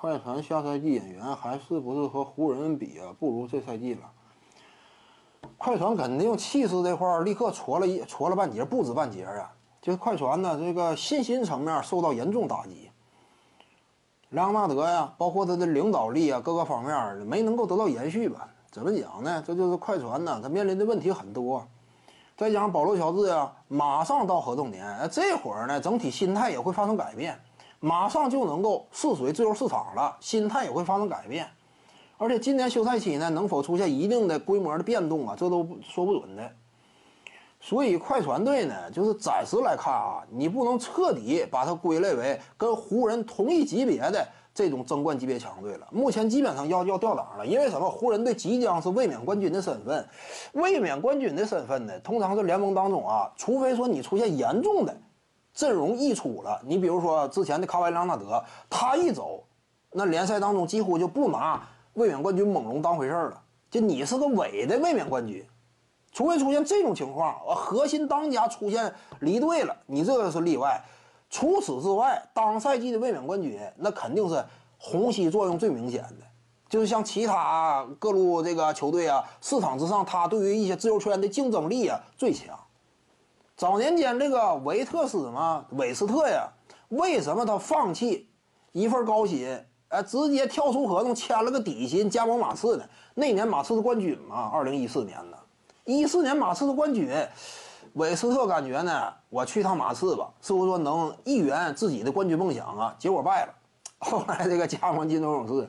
快船下赛季引援还是不是和湖人比啊？不如这赛季了。快船肯定气势这块儿立刻挫了一挫了半截，不止半截啊！就是快船呢，这个信心层面受到严重打击。莱昂纳德呀，包括他的领导力啊，各个方面没能够得到延续吧？怎么讲呢？这就是快船呢，他面临的问题很多。再加上保罗乔治呀，马上到合同年，这会儿呢，整体心态也会发生改变。马上就能够试水自由市场了，心态也会发生改变，而且今年休赛期呢，能否出现一定的规模的变动啊，这都说不准的。所以快船队呢，就是暂时来看啊，你不能彻底把它归类为跟湖人同一级别的这种争冠级别强队了。目前基本上要要掉档了，因为什么？湖人队即将是卫冕冠军的身份，卫冕冠军的身份呢，通常是联盟当中啊，除非说你出现严重的。阵容溢出了，你比如说之前的卡瓦伊·朗纳德，他一走，那联赛当中几乎就不拿卫冕冠军猛龙当回事儿了。就你是个伪的卫冕冠军，除非出现这种情况，核心当家出现离队了，你这个是例外。除此之外，当赛季的卫冕冠军那肯定是虹吸作用最明显的，就是像其他各路这个球队啊，市场之上，他对于一些自由球员的竞争力啊最强。早年间，这个维特斯嘛，韦斯特呀，为什么他放弃一份高薪，哎，直接跳出合同签了个底薪加盟马刺呢？那年马刺是冠军嘛，二零一四年的，一四年马刺的冠军，韦斯特感觉呢，我去趟马刺吧，是不是说能一圆自己的冠军梦想啊？结果败了，后来这个加盟金州勇士。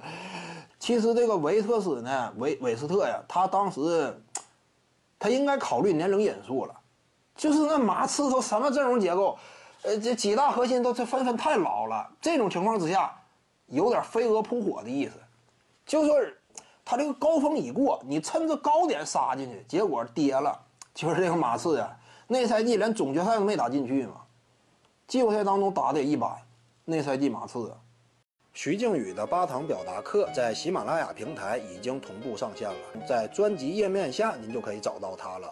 其实这个维特斯呢，韦韦斯特呀，他当时他应该考虑年龄因素了。就是那马刺都什么阵容结构，呃，这几大核心都这纷纷太老了。这种情况之下，有点飞蛾扑火的意思。就说他这个高峰已过，你趁着高点杀进去，结果跌了。就是这个马刺呀，那赛季连总决赛都没打进去嘛，季后赛当中打的也一般。那赛季马刺，徐静宇的八堂表达课在喜马拉雅平台已经同步上线了，在专辑页面下您就可以找到它了。